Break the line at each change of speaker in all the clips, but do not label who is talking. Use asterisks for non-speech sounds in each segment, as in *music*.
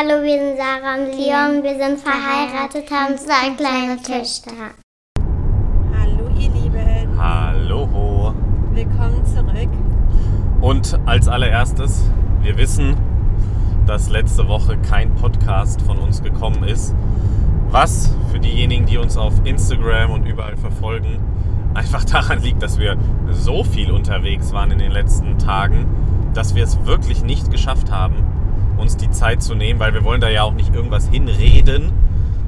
Hallo, wir sind Sarah und Leon. Wir sind verheiratet, haben zwei kleine Töchter.
Hallo ihr Lieben,
Hallo.
willkommen zurück.
Und als allererstes, wir wissen, dass letzte Woche kein Podcast von uns gekommen ist. Was für diejenigen, die uns auf Instagram und überall verfolgen, einfach daran liegt, dass wir so viel unterwegs waren in den letzten Tagen, dass wir es wirklich nicht geschafft haben, uns die Zeit zu nehmen, weil wir wollen da ja auch nicht irgendwas hinreden,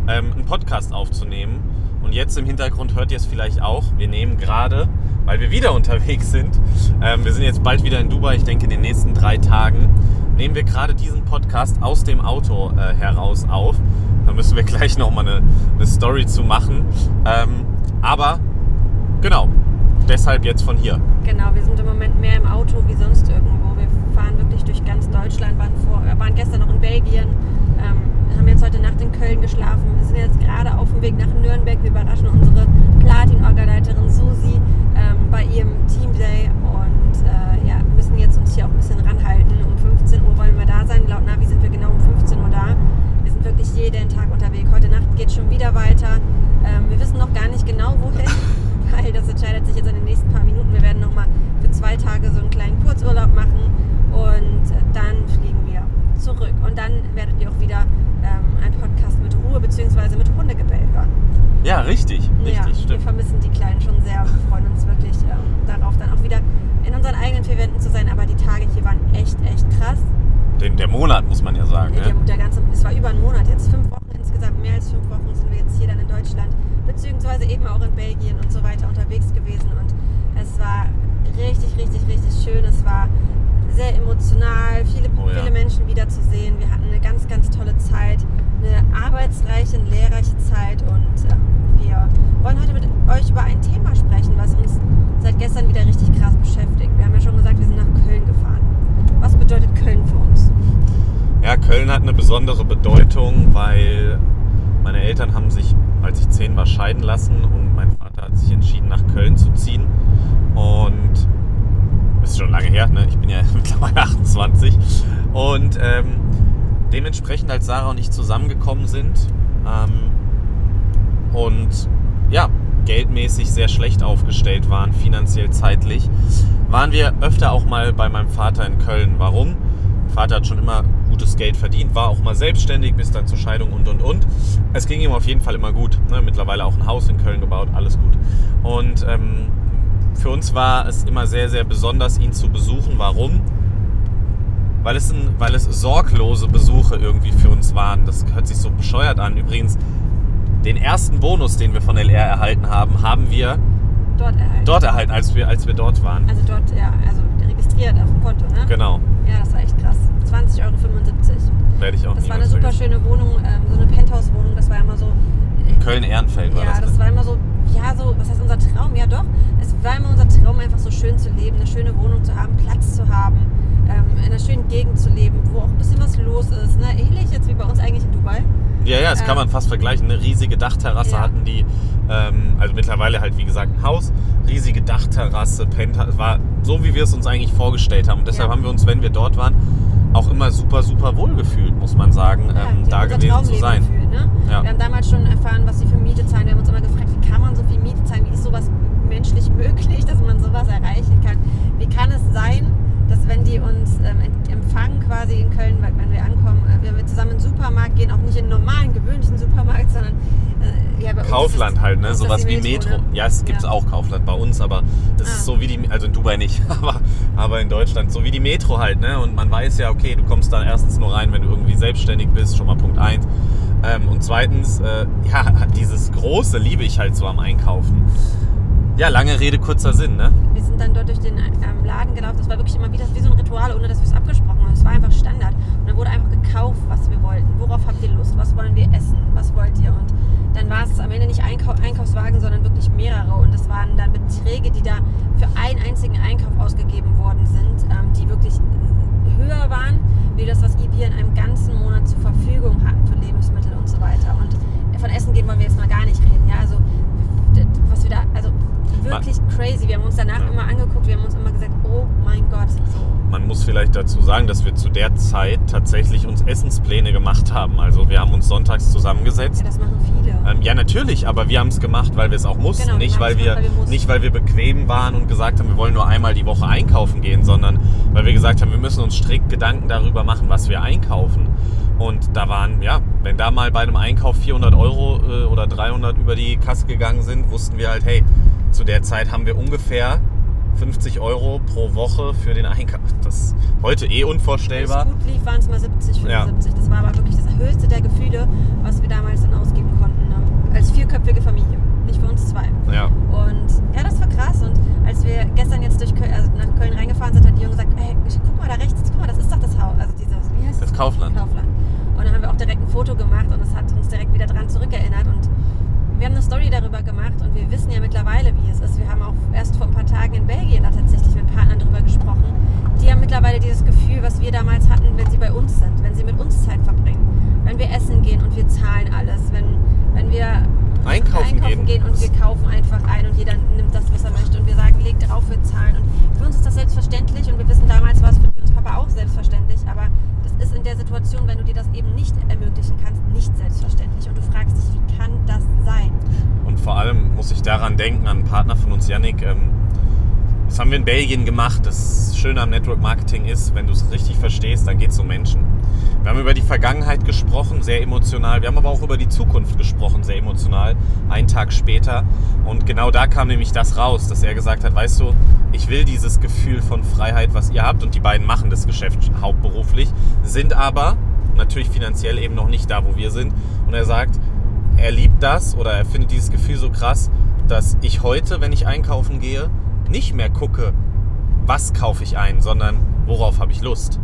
ähm, einen Podcast aufzunehmen. Und jetzt im Hintergrund hört ihr es vielleicht auch. Wir nehmen gerade, weil wir wieder *laughs* unterwegs sind, ähm, wir sind jetzt bald wieder in Dubai, ich denke in den nächsten drei Tagen, nehmen wir gerade diesen Podcast aus dem Auto äh, heraus auf. Da müssen wir *laughs* gleich nochmal eine, eine Story zu machen. Ähm, aber genau, deshalb jetzt von hier.
Genau, wir sind im Moment mehr im Auto wie sonst irgendwo. Wir fahren wirklich durch ganz Deutschland, waren, vor, äh, waren gestern noch in Belgien, ähm, haben jetzt heute Nacht in Köln geschlafen. Wir sind jetzt gerade auf dem Weg nach Nürnberg. Wir überraschen unsere Platin-Orgaleiterin Susi ähm, bei ihrem Team Day und äh, ja, müssen jetzt uns hier auch ein bisschen ranhalten. Um 15 Uhr wollen wir da sein. Laut Navi sind wir genau um 15 Uhr da. Wir sind wirklich jeden Tag unterwegs. Heute Nacht geht schon wieder weiter. Ähm, wir wissen noch gar nicht genau, wohin, *laughs* weil das entscheidet sich jetzt in den nächsten paar Minuten. Wir werden nochmal für zwei Tage so einen kleinen Kurzurlaub machen und dann fliegen wir zurück. Und dann werdet ihr auch wieder ähm, einen Podcast mit Ruhe bzw. mit Hundegebell hören.
Ja, richtig, richtig,
ja, wir
stimmt.
vermissen die Kleinen schon sehr. Wir freuen uns wirklich ähm, darauf, dann auch wieder in unseren eigenen vier Wänden zu sein. Aber die Tage hier waren echt, echt krass.
Den, der Monat muss man ja sagen.
Der,
Ne?
der ganze, es war über einen Monat jetzt, fünf Wochen insgesamt, mehr als fünf Wochen sind wir jetzt hier dann in Deutschland, beziehungsweise eben auch in Belgien und so weiter unterwegs gewesen und es war richtig, richtig, richtig schön. Es war sehr emotional, viele,
Oh ja.
viele Menschen wiederzusehen. Wir hatten eine ganz, ganz tolle Zeit, eine arbeitsreiche, und lehrreiche Zeit und ähm, wir wollen heute mit euch über ein Thema sprechen, was uns seit gestern wieder richtig krass beschäftigt. Wir haben ja schon gesagt, wir sind nach Köln gefahren. Was bedeutet Köln für uns?
Ja, Köln hat eine besondere Bedeutung, weil meine Eltern haben sich, als ich zehn war, scheiden lassen und mein Vater hat sich entschieden, nach Köln zu ziehen. Und ist schon lange her, ne? ich bin ja *laughs* mittlerweile 28. Und ähm, dementsprechend, als Sarah und ich zusammengekommen sind ähm, und ja, geldmäßig sehr schlecht aufgestellt waren, finanziell zeitlich, waren wir öfter auch mal bei meinem Vater in Köln. Warum? Mein Vater hat schon immer gutes Geld verdient, war auch mal selbstständig bis dann zur Scheidung und und und. Es ging ihm auf jeden Fall immer gut. Ne? Mittlerweile auch ein Haus in Köln gebaut, alles gut. Und ähm, für uns war es immer sehr, sehr besonders, ihn zu besuchen. Warum? Weil es, ein, weil es sorglose Besuche irgendwie für uns waren. Das hört sich so bescheuert an. Übrigens, den ersten Bonus, den wir von LR erhalten haben, haben wir
Dort erhalten.
dort erhalten, als wir, als wir dort waren.
Also dort, ja, also registriert auf dem Konto, ne?
Genau.
Ja, das war echt krass. 20,75 Euro.
Werde ich auch
Das war eine super schöne Wohnung, ähm, so eine Penthouse-Wohnung. Das war immer so.
In Köln-Ehrenfeld war
ja,
das.
das
ne?
war immer so, ja, so, was heißt unser Traum? Ja, doch. Es war immer unser Traum, einfach so schön zu leben, eine schöne Wohnung zu haben, Platz zu haben, ähm, in einer schönen Gegend zu leben, wo auch ein bisschen was los ist. Ne? Ähnlich jetzt wie bei uns eigentlich in Dubai.
Ja, ja, das kann
Ähm,
man fast vergleichen. Eine riesige Dachterrasse
Ja.
hatten die. Ähm, also mittlerweile halt, wie gesagt, ein Haus. Riesige Dachterrasse, Penthouse. War so, wie wir es uns eigentlich vorgestellt haben. Und deshalb
Ja.
haben wir uns, wenn wir dort waren, auch immer super, super wohl gefühlt, muss man sagen,
Ja,
ähm, da gewesen zu sein.
Gefühlt, ne?
Ja.
Wir haben damals schon erfahren, was sie für Miete zahlen. Wir haben uns immer gefragt, wie kann man so viel Miete zahlen? Wie ist sowas menschlich möglich, dass man sowas erreichen kann? Wie kann es sein, dass wenn die uns ähm, empfangen quasi in Köln, wenn wir ankommen, äh, wenn wir zusammen in den Supermarkt gehen, auch nicht in einen normalen, gewöhnlichen Supermarkt, sondern äh, ja, bei uns
Kaufland
ist
halt, ne?
das
Sowas wie Metro.
ne?
Ja, es gibt
Ja.
auch Kaufland bei uns, aber es
Ah.
ist so wie die, also in Dubai nicht, *laughs* aber, aber in Deutschland, so wie die Metro halt, ne? Und man weiß ja, okay, du kommst da erstens nur rein, wenn du irgendwie selbstständig bist, schon mal Punkt eins. Ähm, und zweitens, äh, *laughs* ja, dieses Große liebe ich halt so am Einkaufen. Ja, lange Rede, kurzer Sinn, ne?
Wir sind dann dort durch den ähm, Laden gelaufen. Das war wirklich immer wieder wie so ein Ritual, ohne dass wir es abgesprochen haben. Es war einfach Standard. Und dann wurde einfach gekauft, was wir wollten. Worauf habt ihr Lust? Was wollen wir essen? Was wollt ihr? Und dann war es am Ende nicht Einkau Einkaufswagen, sondern wirklich mehrere. Und das waren dann Beträge, die da für einen einzigen Einkauf ausgegeben worden sind, ähm, die wirklich höher waren, wie das, was wir in einem ganzen Monat zur Verfügung hatten für Lebensmittel und so weiter. Und von Essen gehen wollen wir jetzt mal gar nicht reden. Ja, also was wir da, also wirklich crazy. Wir haben uns danach
Ja.
immer angeguckt, wir haben uns immer gesagt, oh mein Gott. So.
Man muss vielleicht dazu sagen, dass wir zu der Zeit tatsächlich uns Essenspläne gemacht haben. Also wir haben uns sonntags
Ja,
zusammengesetzt.
das machen viele.
Ähm, ja, natürlich, aber wir haben es gemacht, weil wir es auch mussten.
Genau,
nicht, weil wir,
weil wir mussten.
nicht, weil wir bequem waren und gesagt haben, wir wollen nur einmal die Woche einkaufen gehen, sondern weil wir gesagt haben, wir müssen uns strikt Gedanken darüber machen, was wir einkaufen. Und da waren, ja, wenn da mal bei einem Einkauf 400 Euro äh, oder 300 über die Kasse gegangen sind, wussten wir halt, hey, zu der Zeit haben wir ungefähr 50 Euro pro Woche für den Einkauf. Das ist heute eh
Wenn es
unvorstellbar.
gut lief, waren es mal 70,
Ja.
75. Das war aber wirklich das höchste der Gefühle, was wir damals dann ausgeben konnten. Ne? Als vierköpfige Familie, nicht für uns zwei.
Ja.
Und ja, das war krass. Und als wir gestern jetzt durch Köln, also nach Köln reingefahren sind, hat die Junge gesagt, hey, guck mal da rechts, guck mal, das ist doch das Haus. Also dieses, wie heißt
Das Kaufland.
Kaufland. Und dann haben wir auch direkt ein Foto gemacht und es hat uns direkt wieder dran zurückerinnert. Und wir haben eine Story darüber gemacht und wir wissen ja mittlerweile, wie es ist. Wir haben auch erst vor ein paar Tagen in Belgien da tatsächlich mit Partnern darüber gesprochen. Die haben mittlerweile dieses Gefühl, was wir damals hatten, wenn sie bei uns sind, wenn sie mit uns Zeit verbringen. Wenn wir essen gehen und wir zahlen alles. Wenn, wenn wir
Einkaufen gehen.
gehen und wir kaufen einfach ein und jeder nimmt das, was er möchte. Und wir sagen, leg drauf, wir zahlen. Und für uns ist das selbstverständlich und wir wissen, damals war es für uns Papa auch selbstverständlich. Aber das ist in der Situation, wenn du dir das eben nicht ermöglichen kannst, nicht selbstverständlich. Und du fragst dich, wie kann das sein?
Und vor allem muss ich daran denken, an einen Partner von uns, Yannick. Ähm, das haben wir in Belgien gemacht. Das Schöne am Network Marketing ist, wenn du es richtig verstehst, dann geht es um Menschen. Wir haben über die Vergangenheit gesprochen, sehr emotional. Wir haben aber auch über die Zukunft gesprochen, sehr emotional, einen Tag später. Und genau da kam nämlich das raus, dass er gesagt hat, weißt du, ich will dieses Gefühl von Freiheit, was ihr habt. Und die beiden machen das Geschäft hauptberuflich, sind aber natürlich finanziell eben noch nicht da, wo wir sind. Und er sagt, er liebt das oder er findet dieses Gefühl so krass, dass ich heute, wenn ich einkaufen gehe, nicht mehr gucke, was kaufe ich ein, sondern worauf habe ich Lust.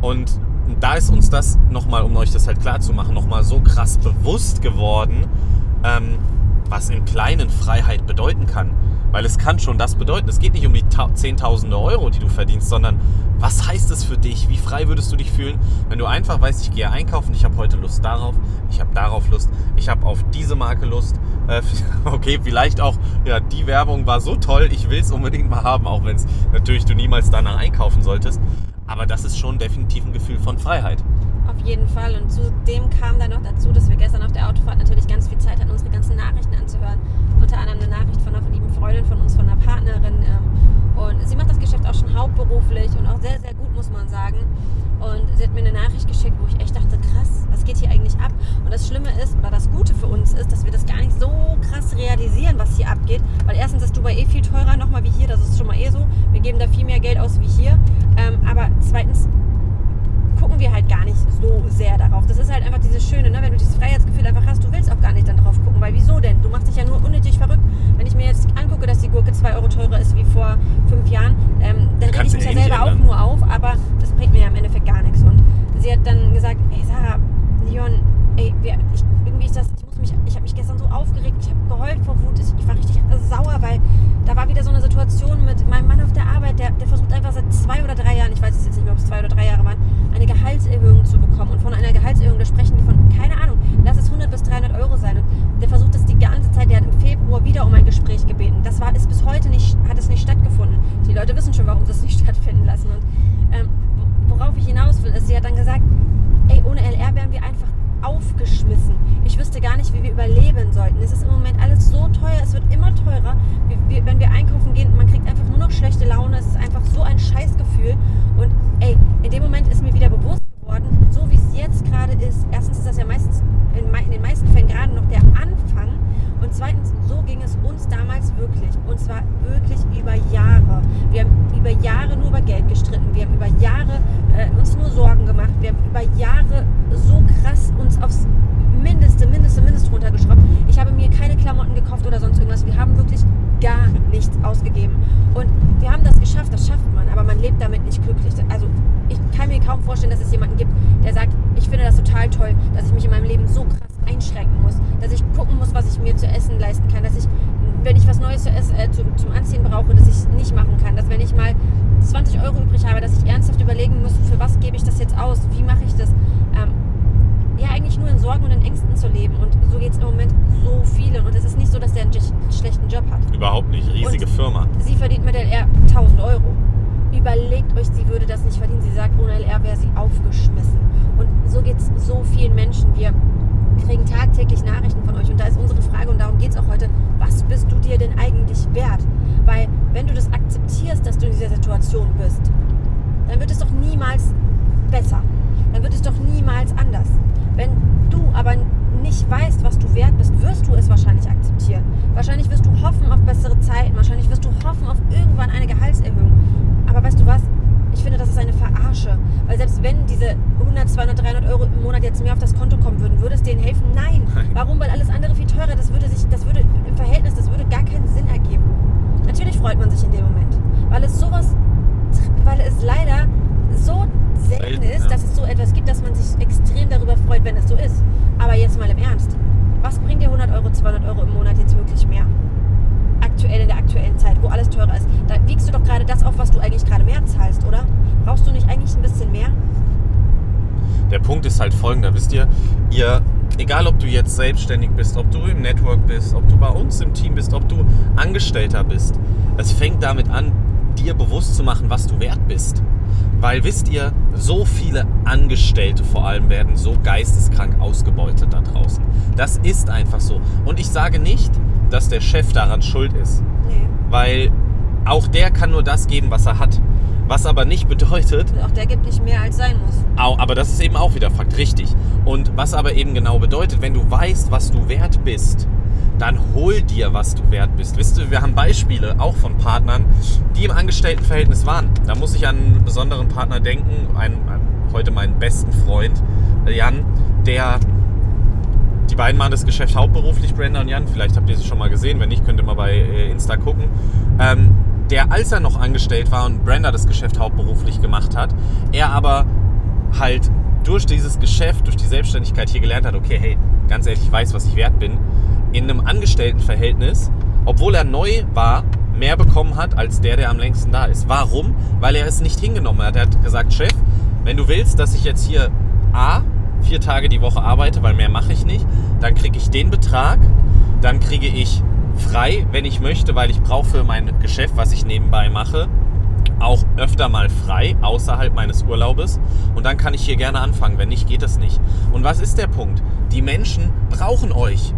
Und da ist uns das nochmal, um euch das halt klar zu machen, nochmal so krass bewusst geworden, ähm, was im Kleinen Freiheit bedeuten kann. Weil es kann schon das bedeuten. Es geht nicht um die Ta- Zehntausende Euro, die du verdienst, sondern was heißt es für dich? Wie frei würdest du dich fühlen, wenn du einfach weißt, ich gehe einkaufen, ich habe heute Lust darauf, ich habe darauf Lust, ich habe auf diese Marke Lust. Äh, *laughs* okay, vielleicht auch, ja, die Werbung war so toll, ich will es unbedingt mal haben, auch wenn es natürlich du niemals danach einkaufen solltest. Aber das ist schon definitiv ein Gefühl von Freiheit.
Auf jeden Fall. Und zudem kam dann noch dazu, dass wir gestern auf der Autofahrt natürlich ganz viel Zeit hatten, unsere ganzen Nachrichten anzuhören. Unter anderem eine Nachricht von einer lieben Freundin von uns, von einer Partnerin. ähm, Und sie macht das Geschäft auch schon hauptberuflich und auch sehr, sehr gut, muss man sagen. Und sie hat mir eine Nachricht geschickt, wo ich echt dachte, krass, was geht hier eigentlich ab? Und das Schlimme ist, oder das Gute für uns ist, dass wir das gar nicht so krass realisieren, was hier abgeht. Weil erstens ist Dubai eh viel teurer nochmal wie hier, das ist schon mal eh so. Wir geben da viel mehr Geld aus wie hier. Ähm, aber zweitens gucken wir halt gar nicht so sehr darauf. Das ist halt einfach dieses Schöne, ne? wenn du dieses Freiheitsgefühl einfach hast, du willst auch gar nicht dann drauf gucken, weil wieso denn? Du machst dich ja nur unnötig verrückt. Wenn ich mir jetzt angucke, dass die Gurke 2 Euro teurer ist wie vor fünf Jahren, ähm, dann reg ich mich ja
eh nicht
selber auch
ändern.
nur auf, aber das bringt mir ja im Endeffekt gar nichts. Und sie hat dann gesagt, ey Sarah, Leon, ey, wir, ich, irgendwie ist das, ich muss mich, ich habe mich gestern so aufgeregt, ich habe geheult vor Wut, ich, ich war richtig sauer, weil da war wieder so eine Situation mit meinem Mann auf der Arbeit, der, der versucht einfach seit zwei oder drei Jahren, ich weiß es jetzt nicht mehr, ob es zwei oder drei Jahre waren, eine Gehaltserhöhung zu bekommen. Und von einer Gehaltserhöhung, da sprechen wir von, keine Ahnung, lass es 100 bis 300 Euro sein. Und der versucht das die ganze Zeit, der hat im Februar wieder um ein Gespräch gebeten. Das war, ist bis heute nicht, hat es nicht stattgefunden. Die Leute wissen schon, warum sie es nicht *laughs* stattfinden lassen. Und ähm, worauf ich hinaus will, ist, sie hat dann gesagt, ey, ohne LR wären wir einfach aufgeschmissen. Ich wüsste gar nicht, wie wir überleben sollten. Es ist im Moment alles so teuer, es wird immer teurer. Wir, wenn wir einkaufen gehen, man kriegt einfach nur noch schlechte Laune. Es ist einfach so ein Scheißgefühl. Und ey, in dem Moment ist mir wieder bewusst geworden, so wie es jetzt gerade ist. Erstens ist das ja meistens in, in den meisten Fällen gerade noch der Anfang. Und zweitens, so ging es uns damals wirklich. Und zwar wirklich über Jahre. Wir haben über Jahre nur über Geld gestritten. Wir haben über Jahre äh, uns nur Sorgen gemacht. Wir haben über Jahre ausgegeben. Und wir haben das geschafft, das schafft man, aber man lebt damit nicht glücklich. Also ich kann mir kaum vorstellen, dass es jemanden gibt, der sagt, ich finde das total toll, dass ich mich in meinem Leben so krass einschränken muss, dass ich gucken muss, was ich mir zu essen leisten kann, dass ich, wenn ich was Neues zu essen, äh, zum, zum Anziehen brauche, dass ich es nicht machen kann, dass wenn ich mal 20 Euro übrig habe, dass ich ernsthaft überlegen muss, für was gebe ich das jetzt aus, wie mache ich das. Ähm, ja, eigentlich nur in Sorgen und in Ängsten zu leben. Und so geht es im Moment so vielen. Und es ist nicht so, dass der einen sch- schlechten Job hat.
Überhaupt nicht. Riesige
Und-
Firma.
Sie verdient mit LR 1000 Euro. überlegt euch, sie würde das nicht verdienen. Sie sagt, ohne LR wäre sie aufgeschmissen. Und so geht es so vielen Menschen. Wir kriegen tagtäglich Nachrichten von euch. Und da ist unsere Frage, und darum geht es auch heute, was bist du dir denn eigentlich wert? Weil wenn du das akzeptierst, dass du in dieser Situation bist, dann wird es doch niemals besser. Dann wird es doch niemals anders. Wenn du aber nicht weißt, was du wert bist, wirst du es wahrscheinlich akzeptieren. Wahrscheinlich wirst du hoffen auf bessere Zeiten. Wahrscheinlich wirst du hoffen auf irgendwann eine Gehaltserhöhung. Aber weißt du was? Ich finde, das ist eine Verarsche. Weil selbst wenn diese 100, 200, 300 Euro im Monat jetzt mehr auf das Konto kommen würden, würde es denen helfen? Nein. Warum? Weil alles andere viel teurer. Das würde sich, das würde im Verhältnis, das würde gar keinen Sinn ergeben. Natürlich freut man sich in dem Moment, weil es sowas, weil es leider so selten
Selten,
ist,
ja.
dass es so etwas gibt, dass man sich extrem darüber freut, wenn es so ist. Aber jetzt mal im Ernst. Was bringt dir 100 Euro, 200 Euro im Monat jetzt wirklich mehr? Aktuell in der aktuellen Zeit, wo alles teurer ist. Da wiegst du doch gerade das auf, was du eigentlich gerade mehr zahlst, oder? Brauchst du nicht eigentlich ein bisschen mehr?
Der Punkt ist halt folgender, wisst ihr, ihr, egal ob du jetzt selbstständig bist, ob du im Network bist, ob du bei uns im Team bist, ob du Angestellter bist, es fängt damit an, dir bewusst zu machen, was du wert bist. Weil wisst ihr, so viele Angestellte vor allem werden so geisteskrank ausgebeutet da draußen. Das ist einfach so. Und ich sage nicht, dass der Chef daran schuld ist,
Nee.
weil auch der kann nur das geben, was er hat. Was aber nicht bedeutet,
Auch der gibt nicht mehr, als sein muss.
Aber das ist eben auch wieder Fakt, richtig. Und was aber eben genau bedeutet, wenn du weißt, was du wert bist, dann hol dir, was du wert bist. Wisst ihr, wir haben Beispiele auch von Partnern, die im Angestelltenverhältnis waren. Da muss ich an einen besonderen Partner denken, einen, heute meinen besten Freund, äh, Jan, der die beiden machen das Geschäft hauptberuflich, Brenda und Jan. Vielleicht habt ihr sie schon mal gesehen. Wenn nicht, könnt ihr mal bei äh, Insta gucken. Ähm, der, als er noch angestellt war und Brenda das Geschäft hauptberuflich gemacht hat, er aber halt durch dieses Geschäft, durch die Selbstständigkeit hier gelernt hat, okay, hey, ganz ehrlich, ich weiß, was ich wert bin, in einem Angestelltenverhältnis, obwohl er neu war, mehr bekommen hat als der, der am längsten da ist. Warum? Weil er es nicht hingenommen hat. Er hat gesagt, Chef, wenn du willst, dass ich jetzt hier A, vier Tage die Woche arbeite, weil mehr mache ich nicht, dann kriege ich den Betrag, dann kriege ich frei, wenn ich möchte, weil ich brauche für mein Geschäft, was ich nebenbei mache, auch öfter mal frei, außerhalb meines Urlaubes. Und dann kann ich hier gerne anfangen. Wenn nicht, geht es nicht. Und was ist der Punkt? Die Menschen brauchen euch.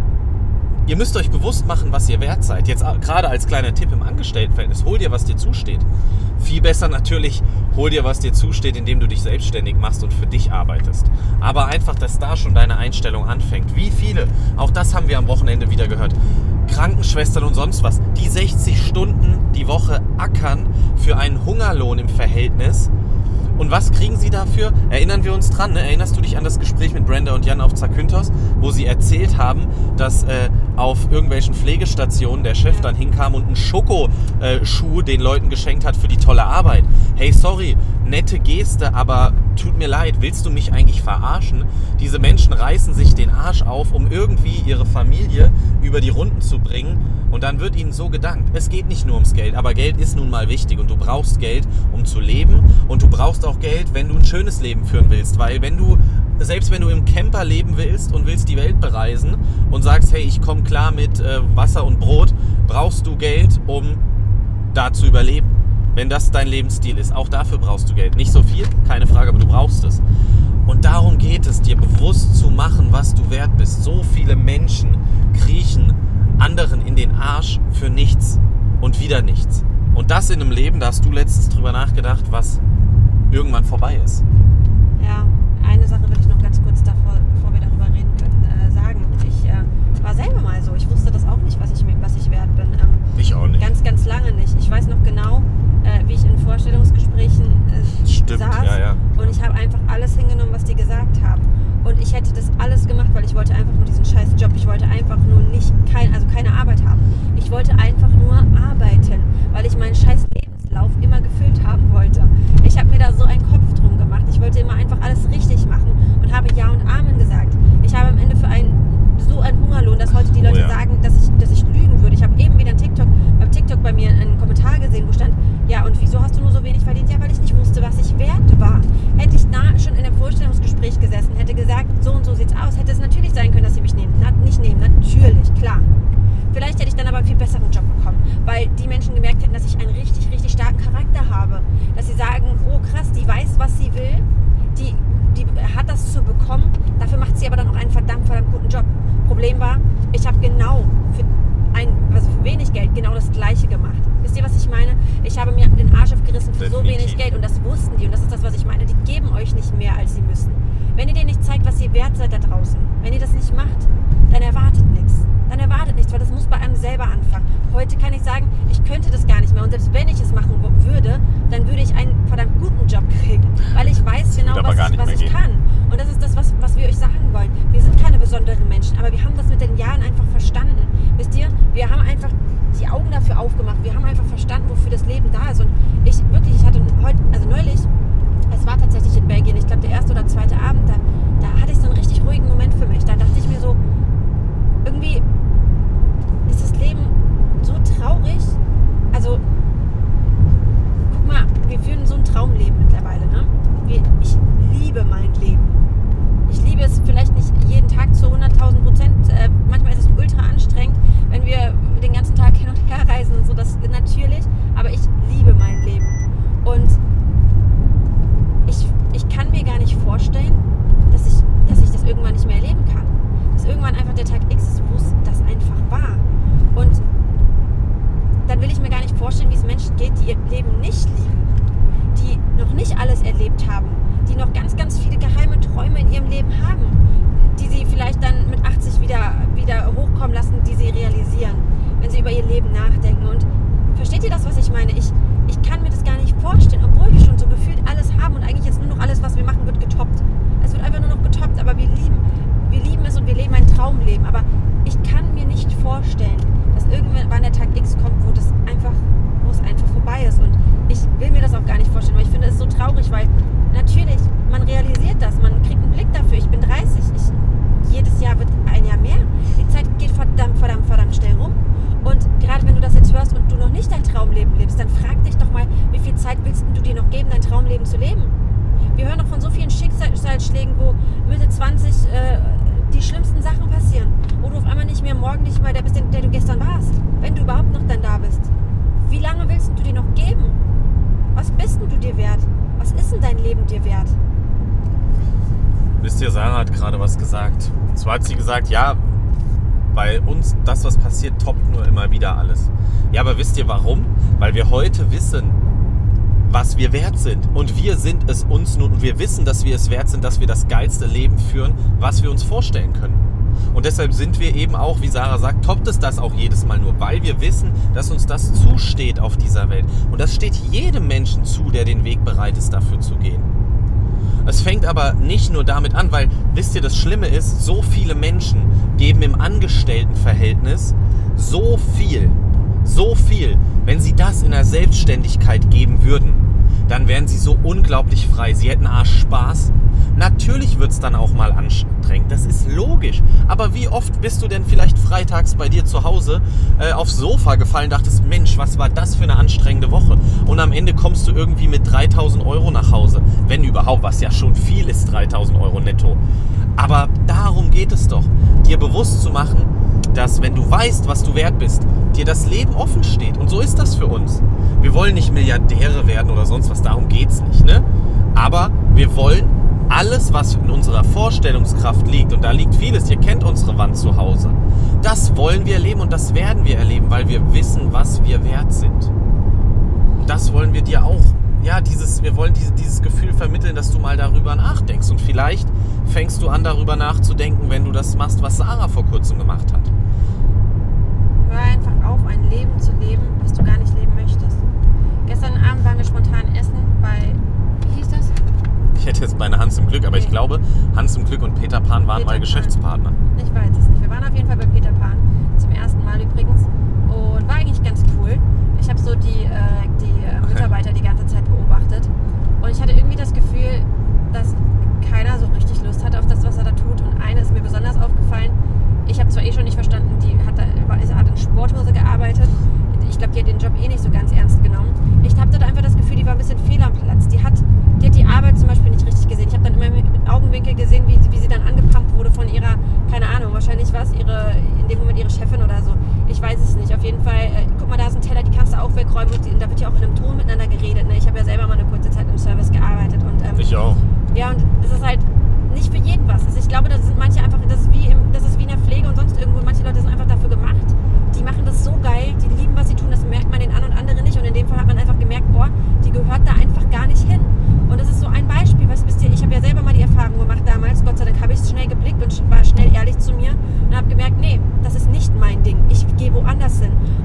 Ihr müsst euch bewusst machen, was ihr wert seid. Jetzt gerade als kleiner Tipp im Angestelltenverhältnis, hol dir, was dir zusteht. Viel besser natürlich, hol dir, was dir zusteht, indem du dich selbstständig machst und für dich arbeitest. Aber einfach, dass da schon deine Einstellung anfängt. Wie viele, auch das haben wir am Wochenende wieder gehört, Krankenschwestern und sonst was, die 60 Stunden die Woche ackern für einen Hungerlohn im Verhältnis. Und was kriegen sie dafür? Erinnern wir uns dran, ne? erinnerst du dich an das Gespräch mit Brenda und Jan auf Zakynthos, wo sie erzählt haben, dass äh, auf irgendwelchen Pflegestationen der Chef dann hinkam und einen Schokoschuh den Leuten geschenkt hat für die tolle Arbeit. Hey, sorry, nette Geste, aber tut mir leid, willst du mich eigentlich verarschen? Diese Menschen reißen sich den Arsch auf, um irgendwie ihre Familie über die Runden zu bringen und dann wird ihnen so gedankt. Es geht nicht nur ums Geld, aber Geld ist nun mal wichtig und du brauchst Geld, um zu leben und du brauchst auch Geld, wenn du ein schönes Leben führen willst, weil wenn du selbst wenn du im Camper leben willst und willst die Welt bereisen und sagst, hey, ich komme klar mit äh, Wasser und Brot, brauchst du Geld, um da zu überleben. Wenn das dein Lebensstil ist, auch dafür brauchst du Geld. Nicht so viel, keine Frage, aber du brauchst es. Und darum geht es, dir bewusst zu machen, was du wert bist. So viele Menschen kriechen anderen in den Arsch für nichts und wieder nichts. Und das in einem Leben, da hast du letztens drüber nachgedacht, was irgendwann vorbei ist.
Ja, eine Sache will ich noch ganz kurz davor, bevor wir darüber reden können, äh, sagen. Ich äh, war selber mal so. Ich wusste das auch nicht, was ich, was ich wert bin. Ähm,
Ich auch nicht.
Ganz, ganz lange nicht. Ich weiß noch genau, äh, wie ich in Vorstellungsgesprächen äh,
Stimmt,
saß
ja, ja.
und ich habe einfach alles hingenommen, was die gesagt haben. Und ich hätte das alles gemacht, weil ich wollte einfach nur diesen scheiß Job. Ich wollte einfach nur nicht, kein, also keine Arbeit haben. Ich wollte einfach nur arbeiten, weil ich meinen scheiß Lebenslauf immer gefüllt haben wollte. Ich habe mir da so einen Kopf drum gemacht. Ich wollte immer einfach alles richtig machen und habe Ja und Amen gesagt. Ich habe am Ende für einen so einen Hungerlohn, dass heute die Leute
Oh ja.
sagen, dass ich, dass ich lügen würde. Ich habe eben wieder ein TikTok, beim TikTok bei mir und wieso hast du nur so wenig verdient? Ja, weil ich nicht wusste, was ich wert war. Hätte ich da schon in einem Vorstellungsgespräch gesessen, hätte gesagt, so und so sieht's aus, hätte es natürlich sein können, dass sie mich nehmen. Na, nicht nehmen, natürlich, klar. Vielleicht hätte ich dann aber einen viel besseren Job bekommen, weil die Menschen gemerkt hätten, dass ich einen richtig, richtig starken Charakter habe. Dass sie sagen, oh krass, die weiß, was sie will, die, die hat das zu bekommen, dafür macht sie aber dann auch einen verdammt, verdammt guten Job. Problem war, ich habe genau für ein, also für wenig Geld genau das Gleiche gemacht. Wisst ihr, was ich meine? Ich habe mir den Arsch aufgerissen für so
Definitiv.
wenig Geld und das wussten die und das ist das, was ich meine. Die geben euch nicht mehr, als sie müssen. Wenn ihr denen nicht zeigt, was ihr wert seid da draußen, wenn ihr das nicht macht, dann erwartet nichts. Dann erwartet nichts, weil das muss bei einem selber anfangen. Heute kann ich sagen, ich könnte das gar nicht mehr und selbst wenn ich es machen würde, dann würde ich einen verdammt guten Job *laughs* kriegen, weil ich weiß genau, was ich, was ich kann. Und das ist das, was, was wir euch sagen wollen. Wir sind keine besonderen Menschen, aber wir haben das mit den Jahren einfach verstanden. Wisst ihr, wir haben einfach die Augen dafür aufgemacht. Wir haben einfach verstanden, wofür das Leben da ist. Und ich wirklich, ich hatte heute, also neulich, es war tatsächlich in Belgien, ich glaube der erste oder zweite Abend, da, da hatte ich so einen richtig ruhigen Moment für mich. Da dachte ich mir so, irgendwie ist das Leben so traurig. Also, guck mal, wir führen so ein Traumleben mittlerweile, ne? Wir, ich liebe mein Leben. Ich liebe es vielleicht nicht jeden Tag zu 100.000 Prozent. Äh, manchmal ist es ultra anstrengend, wenn wir den ganzen Tag hin und her reisen und so. Das natürlich. Aber ich liebe mein Leben. Und ich, ich kann mir gar nicht vorstellen, dass ich, dass ich das irgendwann nicht mehr erleben kann. Dass irgendwann einfach der Tag X ist, wo es das einfach war. Und dann will ich mir gar nicht vorstellen, wie es Menschen geht, die ihr Leben nicht lieben, die noch nicht alles erlebt haben, die noch ganz, ganz viele geheime Träume in ihrem Leben haben, die sie vielleicht dann mit 80 wieder, wieder hochkommen lassen, die sie realisieren, wenn sie über ihr Leben nachdenken. Und versteht ihr das, was ich meine? Ich, ich kann mir das gar nicht vorstellen, obwohl wir schon so gefühlt alles haben und eigentlich jetzt nur noch alles, was wir machen, wird getoppt. Es wird einfach nur noch getoppt, aber wir lieben, wir lieben es und wir leben ein Traumleben. Aber ich kann mir nicht vorstellen, dass irgendwann der Tag X kommt, wo das einfach, wo es einfach vorbei ist. Und ich will mir das auch gar nicht vorstellen, weil ich finde es so traurig, weil natürlich, man realisiert das, man kriegt einen Blick dafür. Ich bin 30, ich, jedes Jahr wird ein Jahr mehr. Die Zeit geht verdammt, verdammt, verdammt schnell rum. Und gerade wenn du das jetzt hörst und du noch nicht dein Traumleben lebst, dann frag dich doch mal, wie viel Zeit willst du dir noch geben, dein Traumleben zu leben? Wir hören doch von so vielen Schicksalsschlägen, wo Mitte 20 äh, die schlimmsten Sachen passieren, wo du auf einmal nicht mehr morgen nicht mehr der bist, der du gestern warst, wenn du überhaupt noch dann da bist. Wie lange willst du dir noch geben? Was bist denn du dir wert? Was ist denn dein Leben dir wert?
Wisst ihr, Sarah hat gerade was gesagt. Und zwar hat sie gesagt, ja, bei uns das, was passiert, toppt nur immer wieder alles. Ja, aber wisst ihr warum? Weil wir heute wissen, was wir wert sind. Und wir sind es uns nun und wir wissen, dass wir es wert sind, dass wir das geilste Leben führen, was wir uns vorstellen können. Und deshalb sind wir eben auch, wie Sarah sagt, toppt es das auch jedes Mal nur, weil wir wissen, dass uns das zusteht auf dieser Welt. Und das steht jedem Menschen zu, der den Weg bereit ist, dafür zu gehen. Es fängt aber nicht nur damit an, weil, wisst ihr, das Schlimme ist, so viele Menschen geben im Angestelltenverhältnis so viel, so viel. Wenn sie das in der Selbstständigkeit geben würden, dann wären sie so unglaublich frei. Sie hätten Arsch Spaß. Natürlich wird es dann auch mal anstrengend, das ist logisch. Aber wie oft bist du denn vielleicht freitags bei dir zu Hause äh, aufs Sofa gefallen, dachtest, Mensch, was war das für eine anstrengende Woche? Und am Ende kommst du irgendwie mit 3000 Euro nach Hause. Wenn überhaupt, was ja schon viel ist, 3000 Euro netto. Aber darum geht es doch, dir bewusst zu machen, dass wenn du weißt, was du wert bist, dir das Leben offen steht. Und so ist das für uns. Wir wollen nicht Milliardäre werden oder sonst was, darum geht's nicht. Ne? Aber wir wollen alles, was in unserer Vorstellungskraft liegt, und da liegt vieles, ihr kennt unsere Wand zu Hause, das wollen wir erleben und das werden wir erleben, weil wir wissen, was wir wert sind. Und das wollen wir dir auch. Ja, dieses, wir wollen diese, dieses Gefühl vermitteln, dass du mal darüber nachdenkst. Und vielleicht fängst du an, darüber nachzudenken, wenn du das machst, was Sarah vor kurzem gemacht hat.
Hör einfach auf, ein Leben zu leben, was du gar nicht möchtest. Gestern Abend waren wir spontan essen bei, wie hieß das?
Ich hätte jetzt beinahe Hans im Glück, aber ich
Nee.
glaube, Hans im Glück und Peter Pan waren
Peter
mal
Pan.
Geschäftspartner.
Ich weiß es nicht. Wir waren auf jeden Fall bei Peter Pan. Zum ersten Mal übrigens. Und war eigentlich ganz cool. Ich habe so die, äh, die äh, Mitarbeiter die ganze Zeit beobachtet. Und ich hatte irgendwie das Gefühl, dass keiner so richtig Lust hatte auf das, was er da tut. Und eine ist mir besonders aufgefallen. Ich habe zwar eh schon nicht verstanden, die hat, da, hat in Sporthose gearbeitet. Ich glaube, die hat den Job eh nicht so ganz ernst genommen. Ich habe dort einfach das Gefühl, die war ein bisschen fehl am Platz. Die hat, die hat die Arbeit zum Beispiel nicht richtig gesehen. Ich habe dann immer mit Augenwinkel gesehen, wie, wie sie dann angepumpt wurde von ihrer, keine Ahnung, wahrscheinlich war es ihre, in dem Moment ihre Chefin oder so. Ich weiß es nicht. Auf jeden Fall, äh, guck mal, da ist ein Teller, die kannst du auch wegräumen. Und die, da wird ja auch in einem Ton miteinander geredet. Ne? Ich habe ja selber mal eine kurze Zeit im Service gearbeitet. Und, ähm,
Ich auch.
ja, und das ist halt nicht für jeden was. Also ich glaube, das sind manche einfach, das ist wie, im, and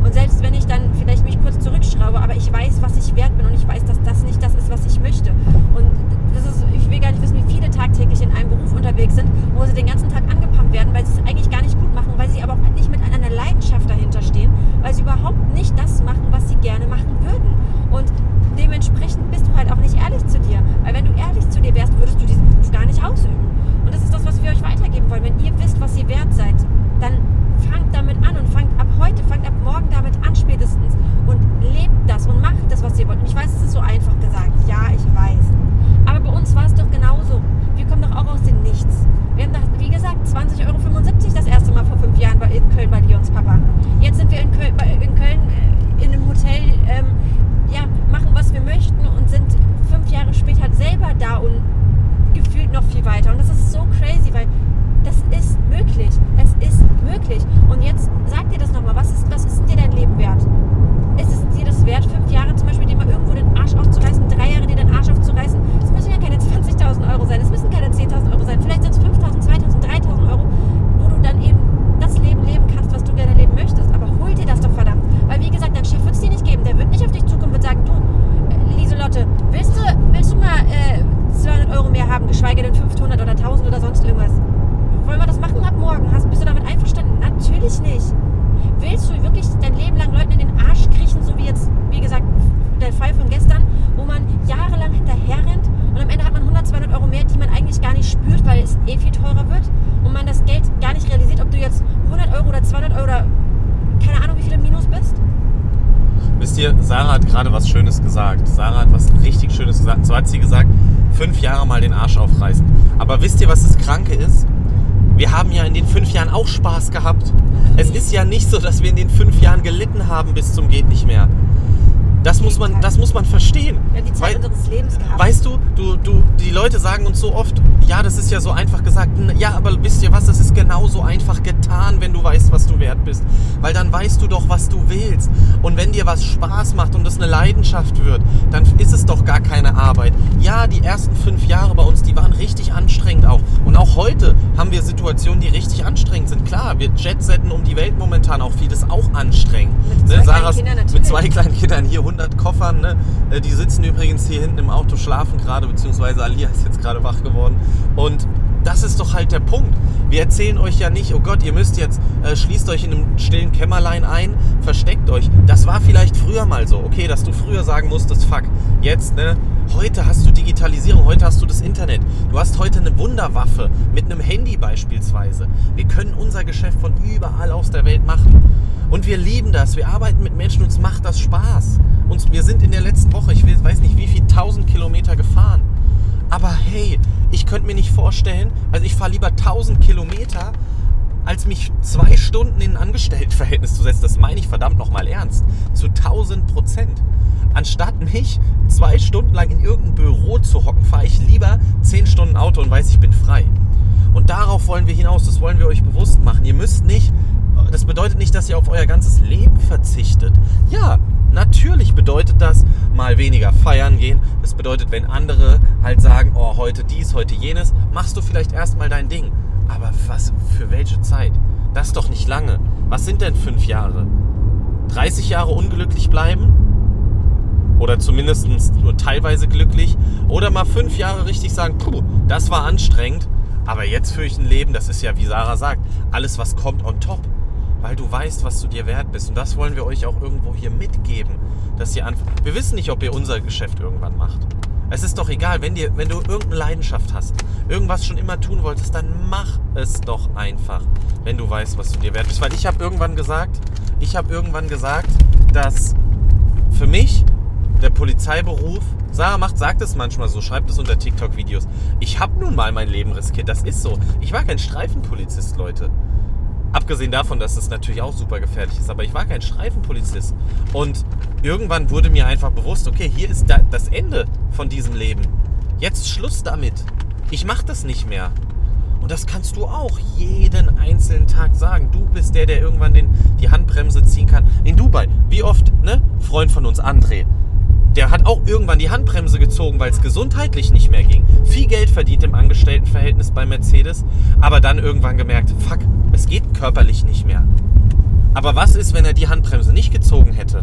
auch
Spaß gehabt. Es ist ja nicht so, dass wir in den fünf Jahren gelitten haben bis zum geht nicht mehr. Das muss man, das muss man verstehen.
Wir haben die Zeit
Weil-
unseres Lebens gehabt.
Weißt du, du, du, die Leute sagen uns so oft, ja, das ist ja so einfach gesagt. Ja, aber wisst ihr was, das ist genauso einfach getan, wenn du weißt, was du wert bist. Weil dann weißt du doch, was du willst. Und wenn dir was Spaß macht und es eine Leidenschaft wird, dann ist es doch gar keine Arbeit. Ja, die ersten fünf Jahre bei uns, die waren richtig anstrengend auch. Und auch heute haben wir Situationen, die richtig anstrengend sind. Klar, wir jetsetten um die Welt momentan auch viel. Das ist auch anstrengend.
Mit zwei kleinen
Sarahs-
Kindern
mit zwei kleinen Kindern hier 100 Koffern. Ne? Äh, Die sitzen übrigens hier hinten im Auto, schlafen gerade, beziehungsweise Alia ist jetzt gerade wach geworden. Und das ist doch halt der Punkt. Wir erzählen euch ja nicht, oh Gott, ihr müsst jetzt, äh, schließt euch in einem stillen Kämmerlein ein, versteckt euch. Das war vielleicht früher mal so. Okay, dass du früher sagen musstest, fuck, jetzt, ne? Heute hast du Digitalisierung, heute hast du das Internet. Du hast heute eine Wunderwaffe mit einem Handy beispielsweise. Wir können unser Geschäft von überall aus der Welt machen. Und wir lieben das. Wir arbeiten mit Menschen, uns macht das Spaß. Und wir sind in der letzten Woche, ich weiß nicht wie viel, tausend Kilometer gefahren. Aber hey, ich könnte mir nicht vorstellen, also ich fahre lieber 1000 Kilometer, als mich zwei Stunden in ein Angestelltenverhältnis zu setzen. Das meine ich verdammt nochmal ernst. Zu 1000 Prozent. Anstatt mich zwei Stunden lang in irgendein Büro zu hocken, fahre ich lieber 10 Stunden Auto und weiß, ich bin frei. Und darauf wollen wir hinaus, das wollen wir euch bewusst machen. Ihr müsst nicht, das bedeutet nicht, dass ihr auf euer ganzes Leben verzichtet. Ja, natürlich bedeutet das mal weniger feiern gehen. Das bedeutet, wenn andere halt sagen, oh, heute dies, heute jenes, machst du vielleicht erstmal dein Ding. Aber was für welche Zeit? Das ist doch nicht lange. Was sind denn fünf Jahre? 30 Jahre unglücklich bleiben? Oder zumindest nur teilweise glücklich? Oder mal fünf Jahre richtig sagen, puh, das war anstrengend, aber jetzt führe ich ein Leben, das ist ja, wie Sarah sagt, alles, was kommt on top. Weil du weißt, was du dir wert bist. Und das wollen wir euch auch irgendwo hier mitgeben. Dass ihr anf wir wissen nicht, ob ihr unser Geschäft irgendwann macht. Es ist doch egal, wenn, dir, wenn du irgendeine Leidenschaft hast, irgendwas schon immer tun wolltest, dann mach es doch einfach, wenn du weißt, was du dir wert bist. Weil ich habe irgendwann gesagt, ich habe irgendwann gesagt, dass für mich der Polizeiberuf, Sarah macht, sagt es manchmal so, schreibt es unter TikTok-Videos. Ich habe nun mal mein Leben riskiert, das ist so. Ich war kein Streifenpolizist, Leute. Abgesehen davon, dass es natürlich auch super gefährlich ist, aber ich war kein Streifenpolizist. Und irgendwann wurde mir einfach bewusst, okay, hier ist da das Ende von diesem Leben. Jetzt Schluss damit. Ich mache das nicht mehr. Und das kannst du auch jeden einzelnen Tag sagen. Du bist der, der irgendwann den, die Handbremse ziehen kann. In Dubai, wie oft, ne? Freund von uns, André. Der hat auch irgendwann die Handbremse gezogen, weil es gesundheitlich nicht mehr ging. Viel Geld verdient im Angestelltenverhältnis bei Mercedes, aber dann irgendwann gemerkt, fuck, es geht körperlich nicht mehr. Aber was ist, wenn er die Handbremse nicht gezogen hätte?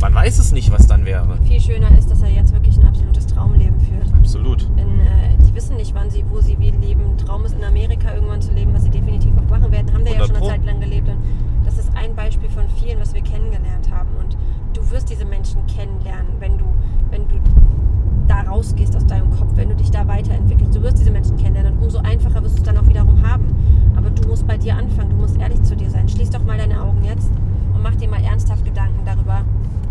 Man weiß es nicht, was dann wäre.
Viel schöner ist, dass er jetzt wirklich ein absolutes Traumleben führt.
Absolut.
In, äh, die wissen nicht, wann sie, wo sie wie leben. Traum ist in Amerika irgendwann zu leben, was sie definitiv auch machen werden. Haben wir ja
100
schon eine. Zeit lang gelebt. Und das ist ein Beispiel von vielen, was wir kennengelernt haben. Und du wirst diese Menschen kennenlernen, wenn du, wenn du da rausgehst aus deinem Kopf, wenn du dich da weiterentwickelst. Du wirst diese Menschen kennenlernen und umso einfacher wirst du es dann auch wiederum haben. Aber du musst bei dir anfangen, du musst ehrlich zu dir sein. Schließ doch mal deine Augen jetzt und mach dir mal ernsthaft Gedanken darüber,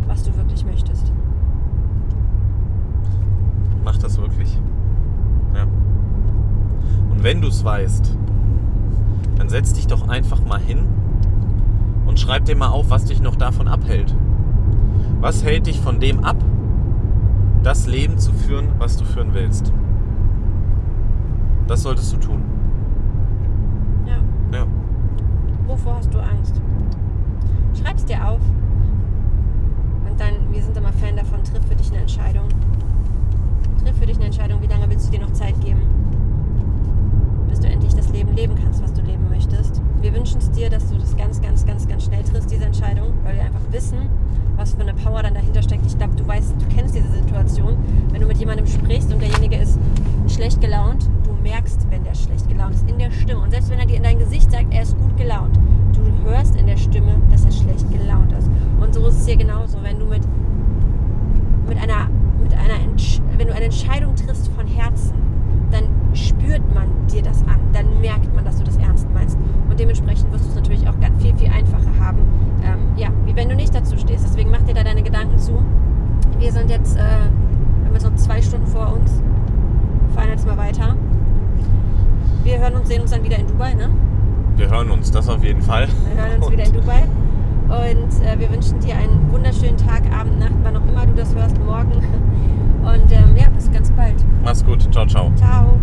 was du wirklich möchtest.
Mach das wirklich. Ja. Und wenn du es weißt, dann setz dich doch einfach mal hin und schreib dir mal auf, was dich noch davon abhält. Was hält dich von dem ab, das Leben zu führen, was du führen willst? Das solltest du tun.
Ja.
Ja.
Wovor hast du Angst? Schreib's dir auf. Und dann, wir sind immer Fan davon, triff für dich eine Entscheidung. Triff für dich eine Entscheidung, wie lange willst du dir noch Zeit geben, bis du endlich das Leben leben kannst, was. Wir wünschen es dir, dass du das ganz, ganz, ganz, ganz schnell triffst, diese Entscheidung, weil wir einfach wissen, was für eine Power dann dahinter steckt. Ich glaube, du weißt, du kennst diese Situation, wenn du mit jemandem sprichst und derjenige ist schlecht gelaunt, du merkst, wenn der schlecht gelaunt ist, in der Stimme. Und selbst wenn er dir in dein Gesicht sagt, er ist gut gelaunt, du hörst in der Stimme, dass er schlecht gelaunt ist. Und so ist es hier genauso, wenn du mit, mit einer, mit einer Entsch wenn du eine Entscheidung triffst von Herzen, dann spürt man dir das an, dann merkt man, dass du das ernst meinst. Und dementsprechend wirst du es natürlich auch ganz viel, viel einfacher haben, ähm, ja, wie wenn du nicht dazu stehst. Deswegen mach dir da deine Gedanken zu. Wir sind jetzt, äh, wir haben jetzt noch zwei Stunden vor uns, fahren jetzt mal weiter. Wir hören uns, sehen uns dann wieder in Dubai, ne?
Wir hören uns, das auf jeden Fall.
Wir hören uns
Und
wieder in Dubai. Und äh, wir wünschen dir einen wunderschönen Tag, Abend, Nacht, wann auch immer du das hörst, morgen. Und ähm, ja, bis ganz bald.
Mach's gut. Ciao, ciao.
Ciao.